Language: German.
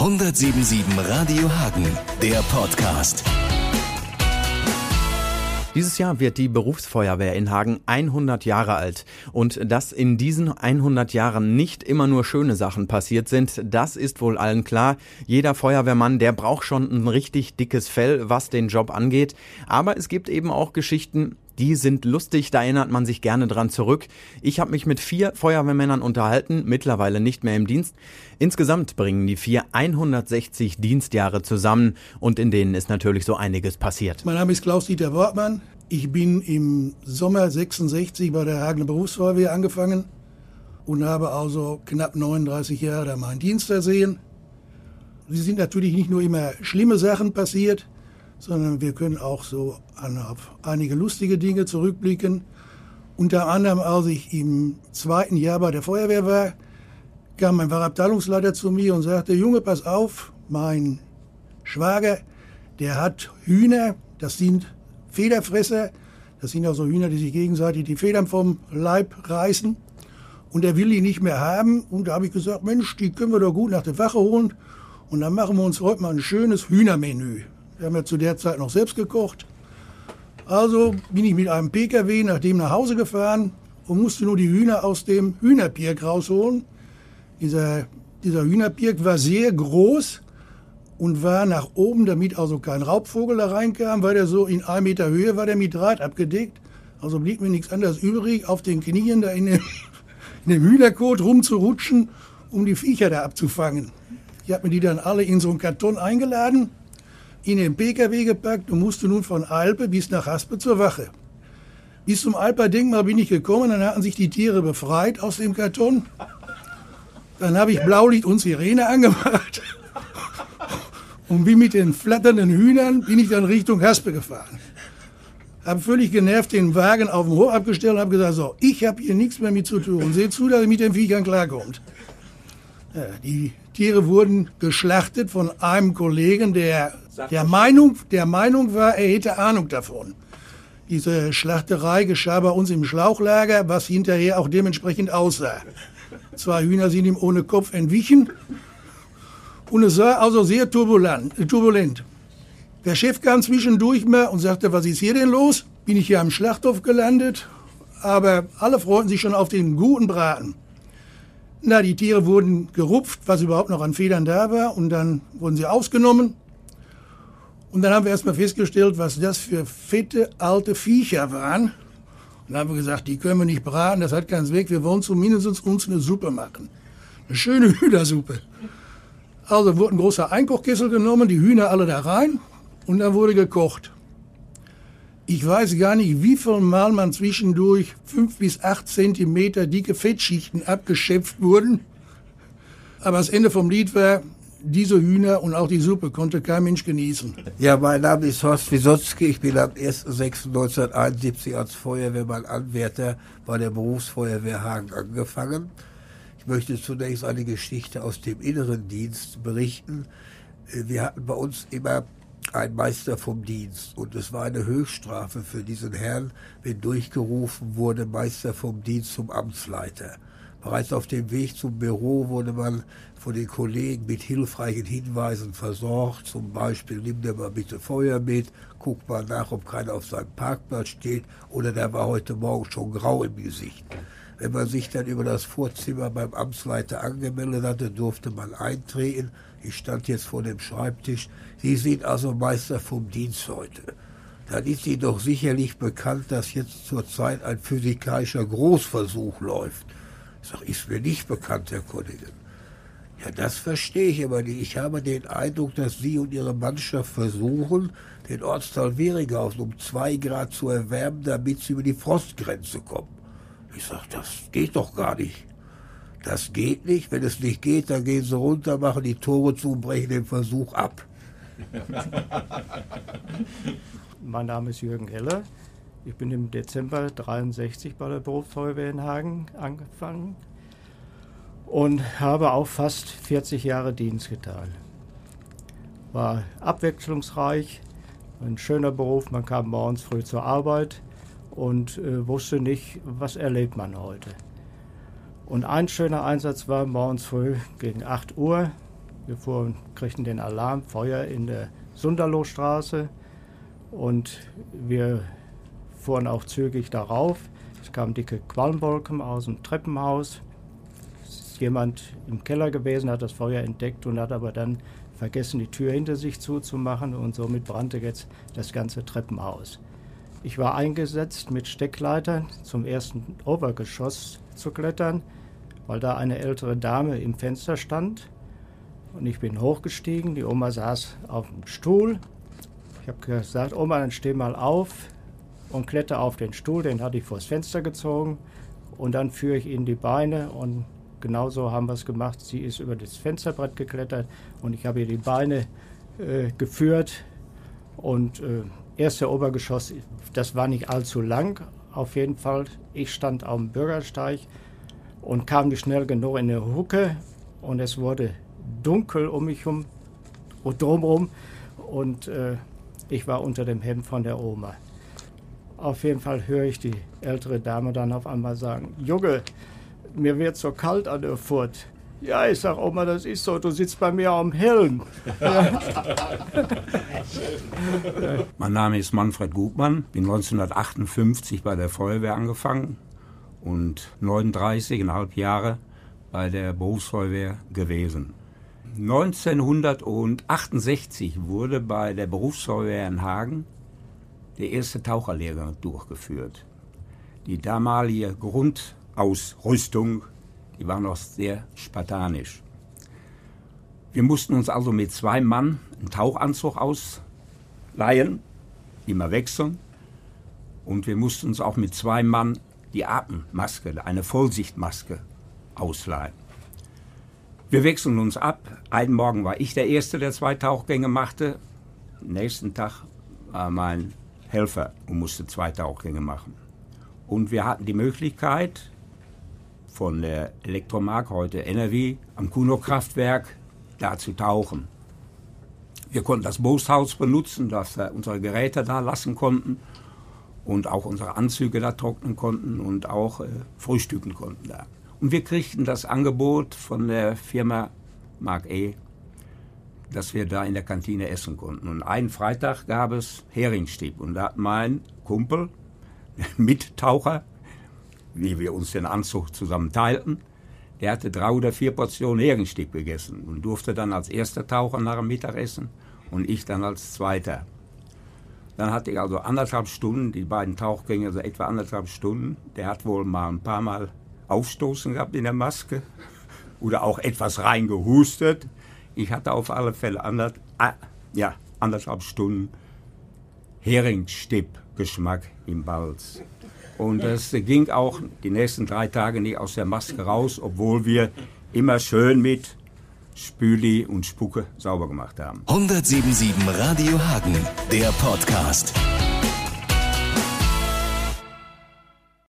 177 Radio Hagen, der Podcast. Dieses Jahr wird die Berufsfeuerwehr in Hagen 100 Jahre alt. Und dass in diesen 100 Jahren nicht immer nur schöne Sachen passiert sind, das ist wohl allen klar. Jeder Feuerwehrmann, der braucht schon ein richtig dickes Fell, was den Job angeht. Aber es gibt eben auch Geschichten, die sind lustig, da erinnert man sich gerne dran zurück. Ich habe mich mit vier Feuerwehrmännern unterhalten, mittlerweile nicht mehr im Dienst. Insgesamt bringen die vier 160 Dienstjahre zusammen und in denen ist natürlich so einiges passiert. Mein Name ist Klaus-Dieter Wortmann. Ich bin im Sommer 66 bei der Hagener Berufsfeuerwehr angefangen und habe also knapp 39 Jahre meinen Dienst versehen. Sie sind natürlich nicht nur immer schlimme Sachen passiert, sondern wir können auch so auf einige lustige Dinge zurückblicken. Unter anderem, als ich im zweiten Jahr bei der Feuerwehr war, kam mein Abteilungsleiter zu mir und sagte, Junge, pass auf, mein Schwager, der hat Hühner, das sind Federfresser, das sind also Hühner, die sich gegenseitig die Federn vom Leib reißen. Und er will die nicht mehr haben. Und da habe ich gesagt, Mensch, die können wir doch gut nach der Wache holen. Und dann machen wir uns heute mal ein schönes Hühnermenü. Wir haben ja zu der Zeit noch selbst gekocht. Also bin ich mit einem Pkw nach dem nach Hause gefahren und musste nur die Hühner aus dem Hühnerpirk rausholen. Dieser, dieser Hühnerpirk war sehr groß und war nach oben, damit also kein Raubvogel da reinkam, weil der so in einem Meter Höhe war, der mit Draht abgedeckt. Also blieb mir nichts anderes übrig, auf den Knien da in dem, in dem Hühnerkot rumzurutschen, um die Viecher da abzufangen. Ich habe mir die dann alle in so einen Karton eingeladen in den Pkw gepackt und musste nun von Alpe bis nach Haspe zur Wache. Bis zum Alper Denkmal bin ich gekommen, dann hatten sich die Tiere befreit aus dem Karton. Dann habe ich Blaulicht und Sirene angemacht. Und wie mit den flatternden Hühnern bin ich dann Richtung Haspe gefahren. Habe völlig genervt den Wagen auf dem Hof abgestellt und habe gesagt, so, ich habe hier nichts mehr mit zu tun. Seht zu, dass ihr mit den Viechern klarkommt. Ja, die Tiere wurden geschlachtet von einem Kollegen, der der Meinung, der Meinung war, er hätte Ahnung davon. Diese Schlachterei geschah bei uns im Schlauchlager, was hinterher auch dementsprechend aussah. Zwei Hühner sind ihm ohne Kopf entwichen und es war also sehr turbulent. turbulent. Der Chef kam zwischendurch mal und sagte, was ist hier denn los? Bin ich hier am Schlachthof gelandet? Aber alle freuten sich schon auf den guten Braten. Na, die Tiere wurden gerupft, was überhaupt noch an Federn da war, und dann wurden sie ausgenommen. Und dann haben wir erstmal festgestellt, was das für fette, alte Viecher waren. Und dann haben wir gesagt, die können wir nicht braten, das hat keinen Zweck, wir wollen zumindest uns eine Suppe machen. Eine schöne Hühnersuppe. Also wurde ein großer Einkochkessel genommen, die Hühner alle da rein und dann wurde gekocht. Ich weiß gar nicht, wie viel Mal man zwischendurch fünf bis acht Zentimeter dicke Fettschichten abgeschöpft wurden. Aber das Ende vom Lied war, diese Hühner und auch die Suppe konnte kein Mensch genießen. Ja, mein Name ist Horst Wisotzki. Ich bin am 1.6.1971 als Feuerwehrmann Anwärter bei der Berufsfeuerwehr Hagen angefangen. Ich möchte zunächst eine Geschichte aus dem inneren Dienst berichten. Wir hatten bei uns immer einen Meister vom Dienst und es war eine Höchststrafe für diesen Herrn, wenn durchgerufen wurde Meister vom Dienst zum Amtsleiter. Bereits auf dem Weg zum Büro wurde man von den Kollegen mit hilfreichen Hinweisen versorgt. Zum Beispiel, nimm dir mal bitte Feuer mit, guck mal nach, ob keiner auf seinem Parkplatz steht oder der war heute Morgen schon grau im Gesicht. Wenn man sich dann über das Vorzimmer beim Amtsleiter angemeldet hatte, durfte man eintreten. Ich stand jetzt vor dem Schreibtisch. Sie sind also Meister vom Dienst heute. Dann ist Ihnen doch sicherlich bekannt, dass jetzt zurzeit ein physikalischer Großversuch läuft. Ich sage, ist mir nicht bekannt, Herr Kollege. Ja, das verstehe ich aber nicht. Ich habe den Eindruck, dass Sie und Ihre Mannschaft versuchen, den Ortsteil Weringhausen um zwei Grad zu erwärmen, damit Sie über die Frostgrenze kommen. Ich sage, das geht doch gar nicht. Das geht nicht. Wenn es nicht geht, dann gehen Sie runter, machen die Tore zu und brechen den Versuch ab. mein Name ist Jürgen Heller. Ich bin im Dezember 63 bei der Berufsfeuerwehr in Hagen angefangen und habe auch fast 40 Jahre Dienst getan. War abwechslungsreich, ein schöner Beruf. Man kam morgens früh zur Arbeit und äh, wusste nicht, was erlebt man heute. Und ein schöner Einsatz war morgens früh gegen 8 Uhr. Wir fuhren, kriegten den Alarm, Feuer in der Sunderlohstraße und wir fuhren auch zügig darauf. Es kamen dicke Qualmwolken aus dem Treppenhaus. Ist jemand im Keller gewesen, hat das Feuer entdeckt und hat aber dann vergessen, die Tür hinter sich zuzumachen und somit brannte jetzt das ganze Treppenhaus. Ich war eingesetzt mit Steckleitern zum ersten Obergeschoss zu klettern, weil da eine ältere Dame im Fenster stand. Und ich bin hochgestiegen, die Oma saß auf dem Stuhl. Ich habe gesagt, Oma, dann steh mal auf und kletter auf den Stuhl, den hatte ich vors Fenster gezogen. Und dann führe ich ihnen die Beine und genauso haben wir es gemacht. Sie ist über das Fensterbrett geklettert und ich habe ihr die Beine äh, geführt. Und äh, erste Obergeschoss, das war nicht allzu lang, auf jeden Fall. Ich stand auf dem Bürgersteig und kam nicht schnell genug in eine Hucke und es wurde dunkel um mich herum und drumherum und äh, ich war unter dem Hemd von der Oma. Auf jeden Fall höre ich die ältere Dame dann auf einmal sagen, Junge, mir wird so kalt an der Furt. Ja, ich sag Oma, das ist so, du sitzt bei mir am Helm. mein Name ist Manfred Gutmann, bin 1958 bei der Feuerwehr angefangen und 39,5 Jahre bei der Berufsfeuerwehr gewesen. 1968 wurde bei der Berufsfeuerwehr in Hagen der erste Taucherlehrgang durchgeführt. Die damalige Grundausrüstung, die war noch sehr spartanisch. Wir mussten uns also mit zwei Mann einen Tauchanzug ausleihen, immer wechseln. Und wir mussten uns auch mit zwei Mann die Atemmaske, eine Vollsichtmaske ausleihen. Wir wechseln uns ab. Einen Morgen war ich der Erste, der zwei Tauchgänge machte. Am nächsten Tag war mein Helfer und musste zwei Tauchgänge machen. Und wir hatten die Möglichkeit, von der Elektromark, heute NRW, am Kuno-Kraftwerk, da zu tauchen. Wir konnten das Boothaus benutzen, dass wir unsere Geräte da lassen konnten und auch unsere Anzüge da trocknen konnten und auch äh, frühstücken konnten da. Und wir kriegten das Angebot von der Firma Mark E., dass wir da in der Kantine essen konnten. Und einen Freitag gab es Heringsstieb. Und da hat mein Kumpel, Mittaucher, wie wir uns den Anzug zusammen teilten, der hatte drei oder vier Portionen Heringsstieb gegessen und durfte dann als erster Taucher nach dem Mittagessen und ich dann als zweiter. Dann hatte ich also anderthalb Stunden, die beiden Tauchgänge, also etwa anderthalb Stunden. Der hat wohl mal ein paar Mal Aufstoßen gehabt in der Maske oder auch etwas reingehustet. Ich hatte auf alle Fälle ander, ah, ja, anderthalb Stunden Heringsstipp-Geschmack im Balz. Und es ging auch die nächsten drei Tage nicht aus der Maske raus, obwohl wir immer schön mit Spüli und Spucke sauber gemacht haben. 177 Radio Hagen, der Podcast.